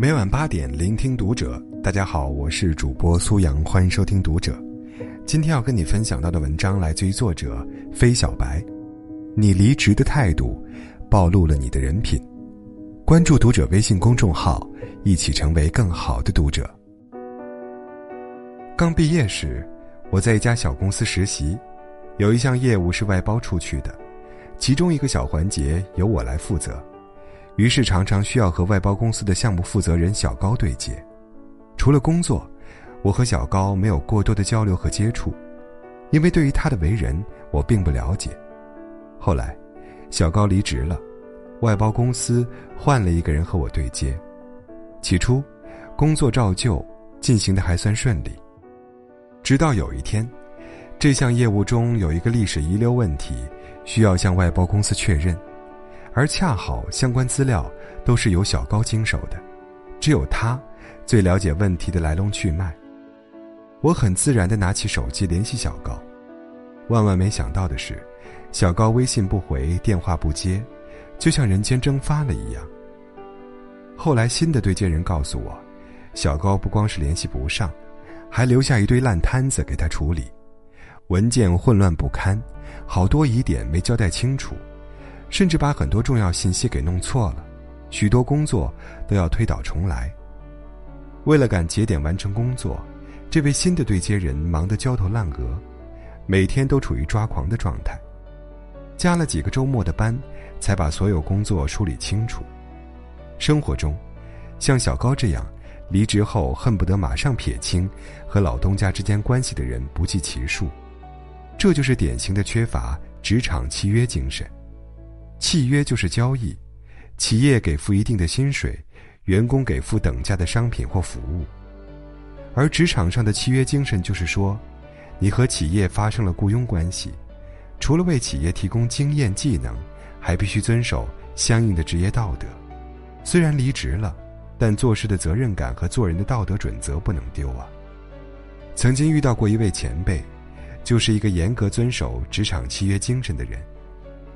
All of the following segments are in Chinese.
每晚八点，聆听读者。大家好，我是主播苏阳，欢迎收听读者。今天要跟你分享到的文章来自于作者飞小白。你离职的态度，暴露了你的人品。关注读者微信公众号，一起成为更好的读者。刚毕业时，我在一家小公司实习，有一项业务是外包出去的，其中一个小环节由我来负责。于是常常需要和外包公司的项目负责人小高对接。除了工作，我和小高没有过多的交流和接触，因为对于他的为人我并不了解。后来，小高离职了，外包公司换了一个人和我对接。起初，工作照旧进行的还算顺利。直到有一天，这项业务中有一个历史遗留问题，需要向外包公司确认。而恰好相关资料都是由小高经手的，只有他最了解问题的来龙去脉。我很自然地拿起手机联系小高，万万没想到的是，小高微信不回，电话不接，就像人间蒸发了一样。后来新的对接人告诉我，小高不光是联系不上，还留下一堆烂摊子给他处理，文件混乱不堪，好多疑点没交代清楚。甚至把很多重要信息给弄错了，许多工作都要推倒重来。为了赶节点完成工作，这位新的对接人忙得焦头烂额，每天都处于抓狂的状态，加了几个周末的班，才把所有工作梳理清楚。生活中，像小高这样，离职后恨不得马上撇清和老东家之间关系的人不计其数，这就是典型的缺乏职场契约精神。契约就是交易，企业给付一定的薪水，员工给付等价的商品或服务。而职场上的契约精神就是说，你和企业发生了雇佣关系，除了为企业提供经验技能，还必须遵守相应的职业道德。虽然离职了，但做事的责任感和做人的道德准则不能丢啊。曾经遇到过一位前辈，就是一个严格遵守职场契约精神的人，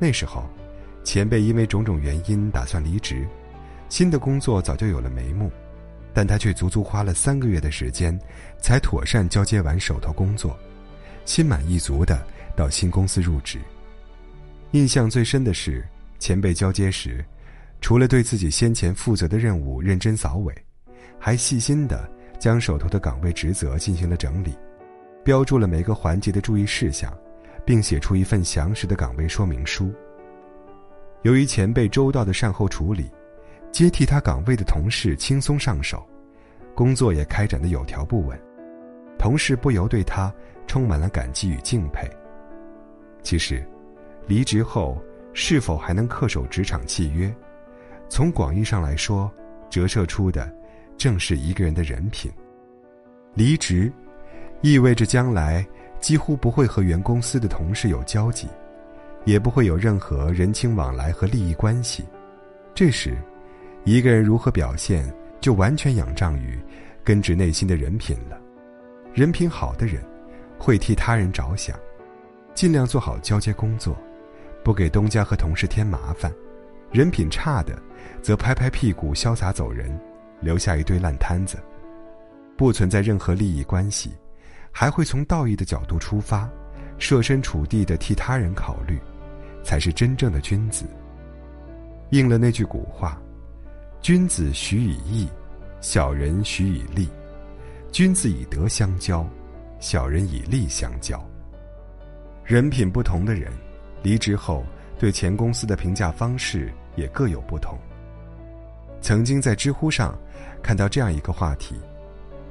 那时候。前辈因为种种原因打算离职，新的工作早就有了眉目，但他却足足花了三个月的时间，才妥善交接完手头工作，心满意足的到新公司入职。印象最深的是，前辈交接时，除了对自己先前负责的任务认真扫尾，还细心的将手头的岗位职责进行了整理，标注了每个环节的注意事项，并写出一份详实的岗位说明书。由于前辈周到的善后处理，接替他岗位的同事轻松上手，工作也开展的有条不紊，同事不由对他充满了感激与敬佩。其实，离职后是否还能恪守职场契约，从广义上来说，折射出的正是一个人的人品。离职，意味着将来几乎不会和原公司的同事有交集。也不会有任何人情往来和利益关系。这时，一个人如何表现，就完全仰仗于根植内心的人品了。人品好的人，会替他人着想，尽量做好交接工作，不给东家和同事添麻烦；人品差的，则拍拍屁股潇洒走人，留下一堆烂摊子。不存在任何利益关系，还会从道义的角度出发，设身处地的替他人考虑。才是真正的君子。应了那句古话：“君子许以义，小人许以利。君子以德相交，小人以利相交。”人品不同的人，离职后对前公司的评价方式也各有不同。曾经在知乎上看到这样一个话题：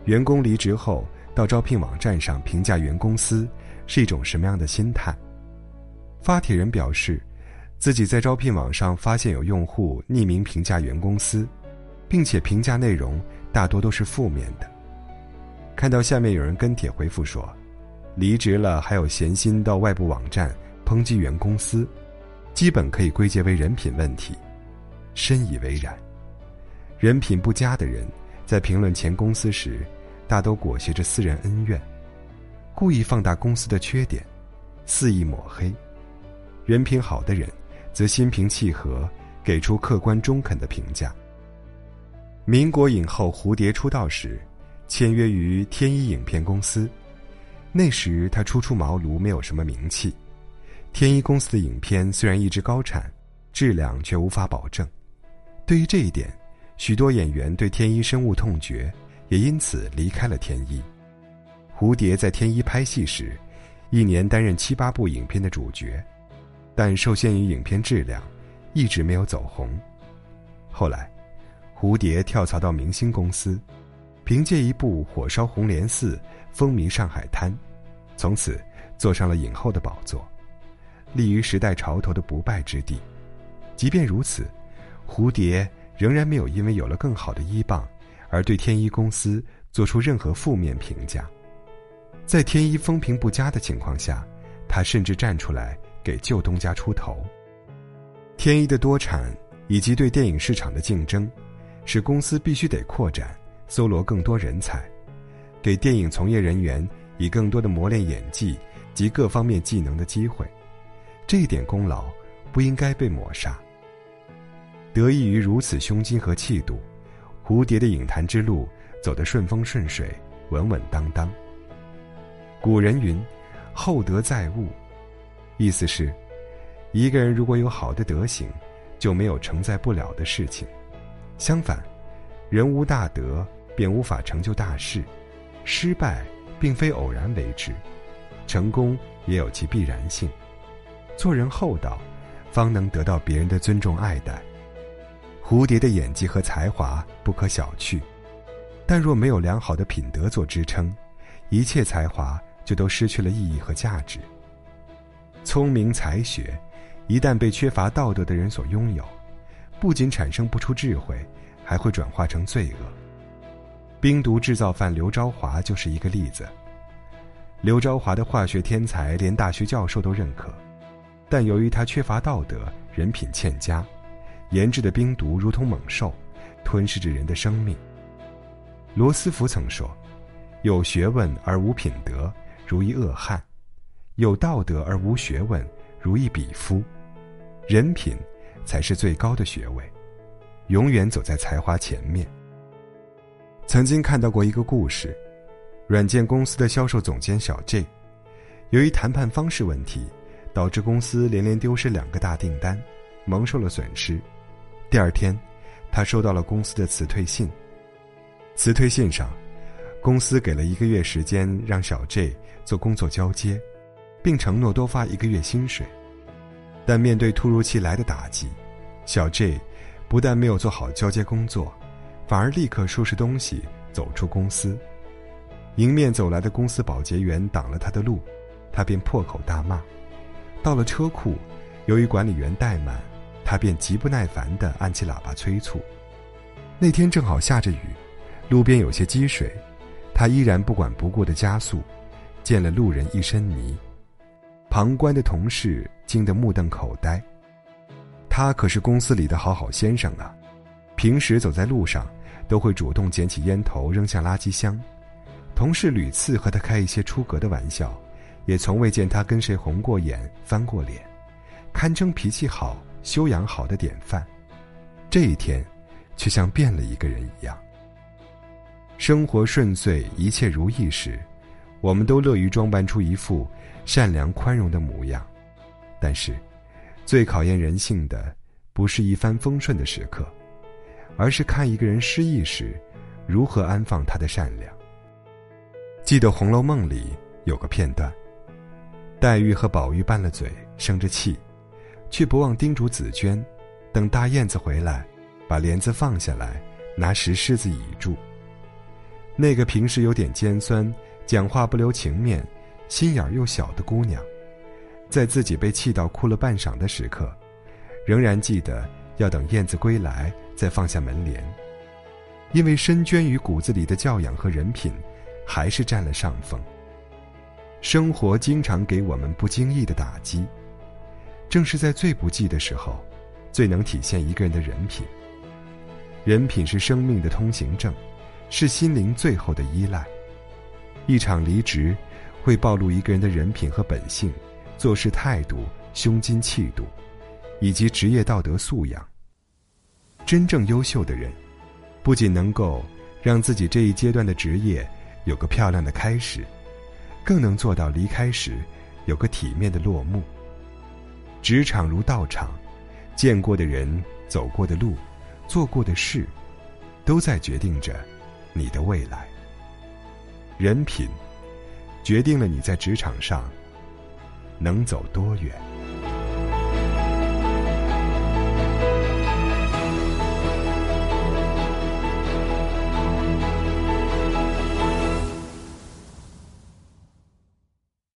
员工离职后到招聘网站上评价原公司是一种什么样的心态？发帖人表示，自己在招聘网上发现有用户匿名评价原公司，并且评价内容大多都是负面的。看到下面有人跟帖回复说：“离职了还有闲心到外部网站抨击原公司，基本可以归结为人品问题。”深以为然。人品不佳的人，在评论前公司时，大都裹挟着私人恩怨，故意放大公司的缺点，肆意抹黑。人品好的人，则心平气和，给出客观中肯的评价。民国影后蝴蝶出道时，签约于天一影片公司。那时她初出茅庐，没有什么名气。天一公司的影片虽然一直高产，质量却无法保证。对于这一点，许多演员对天一深恶痛绝，也因此离开了天一。蝴蝶在天一拍戏时，一年担任七八部影片的主角，但受限于影片质量，一直没有走红。后来。蝴蝶跳槽到明星公司，凭借一部《火烧红莲寺》风靡上海滩，从此坐上了影后的宝座，立于时代潮头的不败之地。即便如此，蝴蝶仍然没有因为有了更好的依傍而对天一公司做出任何负面评价。在天一风评不佳的情况下，他甚至站出来给旧东家出头。天一的多产以及对电影市场的竞争。使公司必须得扩展，搜罗更多人才，给电影从业人员以更多的磨练演技及各方面技能的机会，这一点功劳不应该被抹杀。得益于如此胸襟和气度，蝴蝶的影坛之路走得顺风顺水、稳稳当当。古人云：“厚德载物”，意思是，一个人如果有好的德行，就没有承载不了的事情。相反，人无大德，便无法成就大事。失败并非偶然为之，成功也有其必然性。做人厚道，方能得到别人的尊重爱戴。蝴蝶的演技和才华不可小觑，但若没有良好的品德做支撑，一切才华就都失去了意义和价值。聪明才学，一旦被缺乏道德的人所拥有。不仅产生不出智慧，还会转化成罪恶。冰毒制造犯刘昭华就是一个例子。刘昭华的化学天才连大学教授都认可，但由于他缺乏道德，人品欠佳，研制的冰毒如同猛兽，吞噬着人的生命。罗斯福曾说：“有学问而无品德，如一恶汉；有道德而无学问，如一鄙夫。”人品。才是最高的学位，永远走在才华前面。曾经看到过一个故事，软件公司的销售总监小 J，由于谈判方式问题，导致公司连连丢失两个大订单，蒙受了损失。第二天，他收到了公司的辞退信。辞退信上，公司给了一个月时间让小 J 做工作交接，并承诺多发一个月薪水。但面对突如其来的打击，小 J 不但没有做好交接工作，反而立刻收拾东西走出公司。迎面走来的公司保洁员挡了他的路，他便破口大骂。到了车库，由于管理员怠慢，他便极不耐烦地按起喇叭催促。那天正好下着雨，路边有些积水，他依然不管不顾的加速，溅了路人一身泥。旁观的同事惊得目瞪口呆。他可是公司里的好好先生啊，平时走在路上都会主动捡起烟头扔向垃圾箱。同事屡次和他开一些出格的玩笑，也从未见他跟谁红过眼、翻过脸，堪称脾气好、修养好的典范。这一天，却像变了一个人一样。生活顺遂、一切如意时。我们都乐于装扮出一副善良宽容的模样，但是，最考验人性的不是一帆风顺的时刻，而是看一个人失意时，如何安放他的善良。记得《红楼梦》里有个片段，黛玉和宝玉拌了嘴，生着气，却不忘叮嘱紫娟，等大燕子回来，把帘子放下来，拿石狮子倚住。那个平时有点尖酸。讲话不留情面，心眼又小的姑娘，在自己被气到哭了半晌的时刻，仍然记得要等燕子归来再放下门帘，因为深捐于骨子里的教养和人品，还是占了上风。生活经常给我们不经意的打击，正是在最不济的时候，最能体现一个人的人品。人品是生命的通行证，是心灵最后的依赖。一场离职，会暴露一个人的人品和本性、做事态度、胸襟气度，以及职业道德素养。真正优秀的人，不仅能够让自己这一阶段的职业有个漂亮的开始，更能做到离开时有个体面的落幕。职场如道场，见过的人、走过的路、做过的事，都在决定着你的未来。人品，决定了你在职场上能走多远。